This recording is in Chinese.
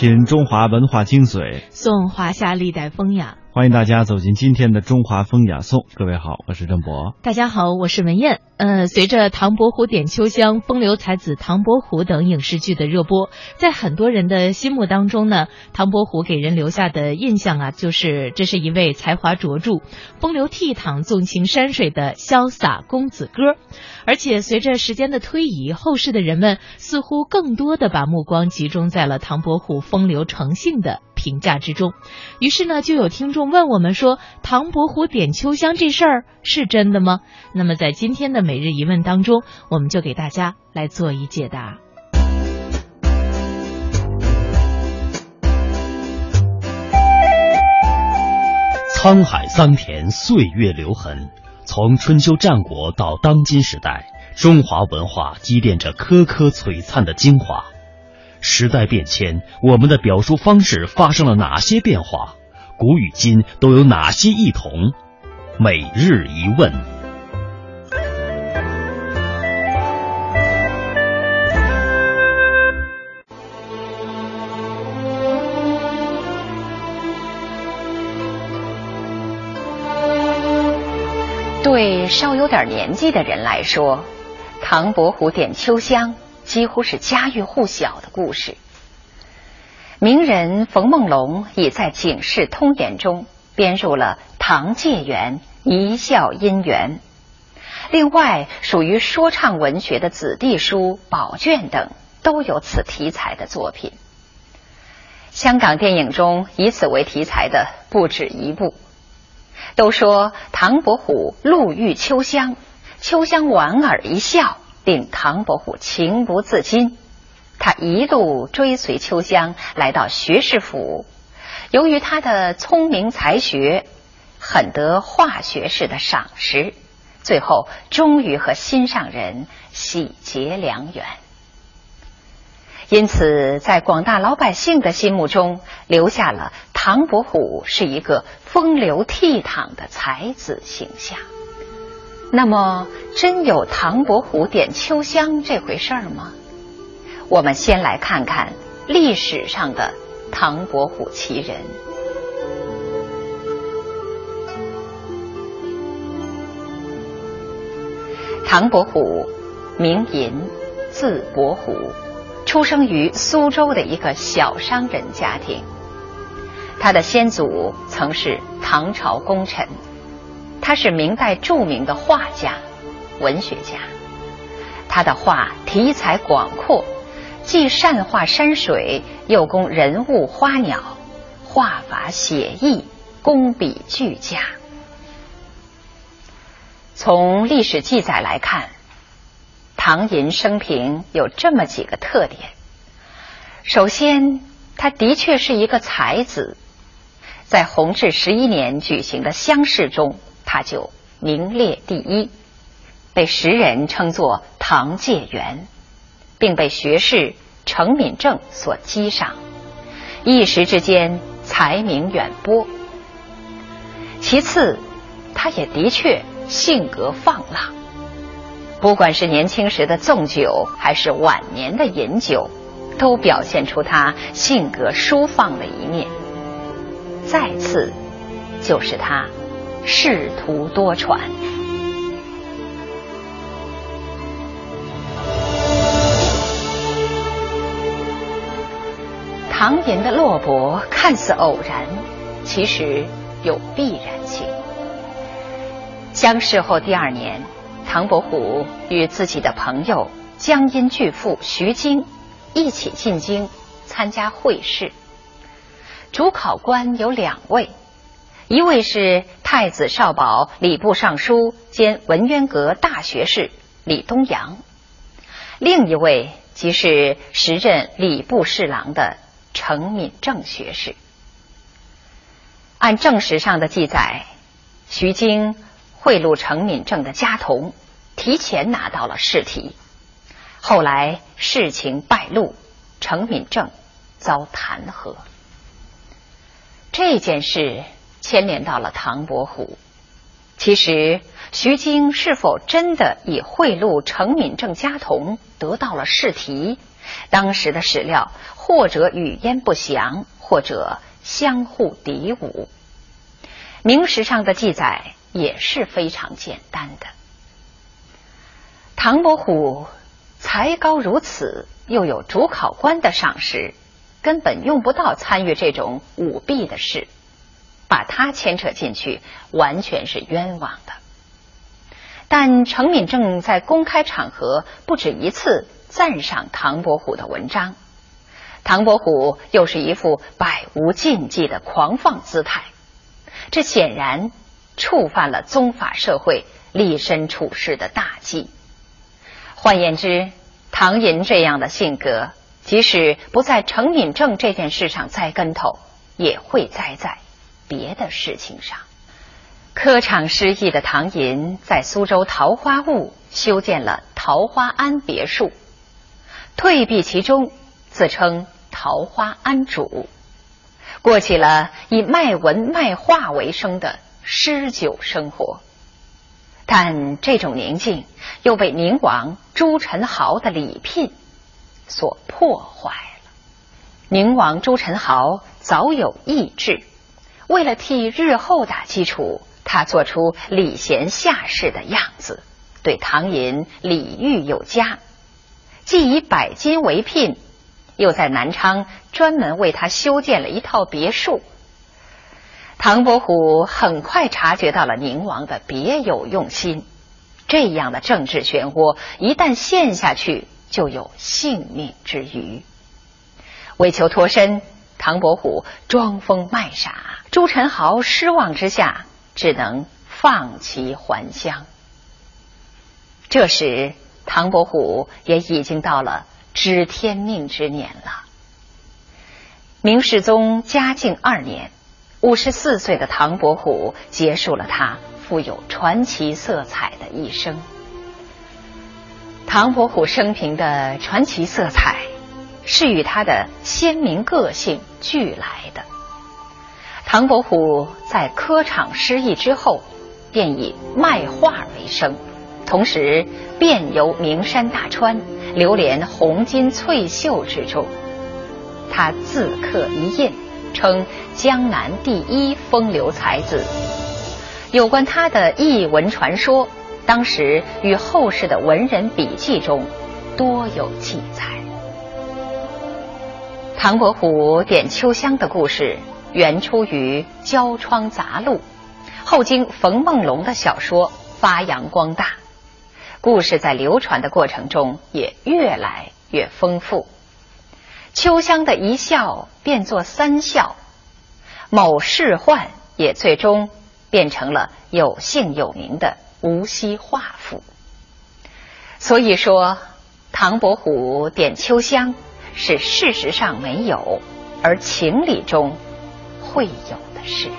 品中华文化精髓，颂华夏历代风雅。欢迎大家走进今天的中华风雅颂。各位好，我是郑博。大家好，我是文艳。呃，随着唐伯虎点秋香、风流才子唐伯虎等影视剧的热播，在很多人的心目当中呢，唐伯虎给人留下的印象啊，就是这是一位才华卓著、风流倜傥、纵情山水的潇洒公子哥。而且随着时间的推移，后世的人们似乎更多的把目光集中在了唐伯虎风流成性的评价之中。于是呢，就有听众问我们说：“唐伯虎点秋香这事儿是真的吗？”那么在今天的每日一问当中，我们就给大家来做一解答。沧海桑田，岁月留痕。从春秋战国到当今时代，中华文化积淀着颗颗璀璨的精华。时代变迁，我们的表述方式发生了哪些变化？古与今都有哪些异同？每日一问。对稍有点年纪的人来说，唐伯虎点秋香几乎是家喻户晓的故事。名人冯梦龙已在《警世通言》中编入了唐介元一笑姻缘，另外属于说唱文学的子弟书《宝卷》等都有此题材的作品。香港电影中以此为题材的不止一部。都说唐伯虎路遇秋香，秋香莞尔一笑，令唐伯虎情不自禁。他一路追随秋香来到学士府，由于他的聪明才学，很得华学士的赏识，最后终于和心上人喜结良缘。因此，在广大老百姓的心目中，留下了唐伯虎是一个风流倜傥的才子形象。那么，真有唐伯虎点秋香这回事儿吗？我们先来看看历史上的唐伯虎奇人。唐伯虎，名寅，字伯虎。出生于苏州的一个小商人家庭，他的先祖曾是唐朝功臣，他是明代著名的画家、文学家。他的画题材广阔，既善画山水，又工人物花鸟，画法写意，工笔俱佳。从历史记载来看。唐寅生平有这么几个特点：首先，他的确是一个才子，在弘治十一年举行的乡试中，他就名列第一，被时人称作“唐介元”，并被学士程敏正所激赏，一时之间才名远播。其次，他也的确性格放浪。不管是年轻时的纵酒，还是晚年的饮酒，都表现出他性格舒放的一面。再次，就是他仕途多舛。唐寅的落魄看似偶然，其实有必然性。乡试后第二年。唐伯虎与自己的朋友江阴巨富徐经一起进京参加会试。主考官有两位，一位是太子少保、礼部尚书兼文渊阁大学士李东阳，另一位即是时任礼部侍郎的程敏正学士。按正史上的记载，徐经。贿赂程敏正的家童，提前拿到了试题。后来事情败露，程敏正遭弹劾。这件事牵连到了唐伯虎。其实，徐经是否真的以贿赂程敏正家童得到了试题，当时的史料或者语焉不详，或者相互敌伍。明史上的记载也是非常简单的。唐伯虎才高如此，又有主考官的赏识，根本用不到参与这种舞弊的事，把他牵扯进去，完全是冤枉的。但程敏正在公开场合不止一次赞赏唐伯虎的文章，唐伯虎又是一副百无禁忌的狂放姿态，这显然触犯了宗法社会立身处世的大忌。换言之，唐寅这样的性格，即使不在程敏正这件事上栽跟头，也会栽在别的事情上。科场失意的唐寅在苏州桃花坞修建了桃花庵别墅，退避其中，自称桃花庵主，过起了以卖文卖画为生的诗酒生活。但这种宁静又被宁王朱宸濠的礼聘所破坏了。宁王朱宸濠早有意志，为了替日后打基础。他做出礼贤下士的样子，对唐寅礼遇有加，既以百金为聘，又在南昌专门为他修建了一套别墅。唐伯虎很快察觉到了宁王的别有用心，这样的政治漩涡一旦陷下去，就有性命之虞。为求脱身，唐伯虎装疯卖傻，朱宸濠失望之下。只能放其还乡。这时，唐伯虎也已经到了知天命之年了。明世宗嘉靖二年，五十四岁的唐伯虎结束了他富有传奇色彩的一生。唐伯虎生平的传奇色彩，是与他的鲜明个性俱来的。唐伯虎在科场失意之后，便以卖画为生，同时遍游名山大川，流连红金翠袖之中。他自刻一印，称江南第一风流才子。有关他的异闻传说，当时与后世的文人笔记中多有记载。唐伯虎点秋香的故事。原出于《焦窗杂录》，后经冯梦龙的小说发扬光大，故事在流传的过程中也越来越丰富。秋香的一笑变作三笑，某仕宦也最终变成了有姓有名的无锡画府。所以说，唐伯虎点秋香是事实上没有，而情理中。会有的事。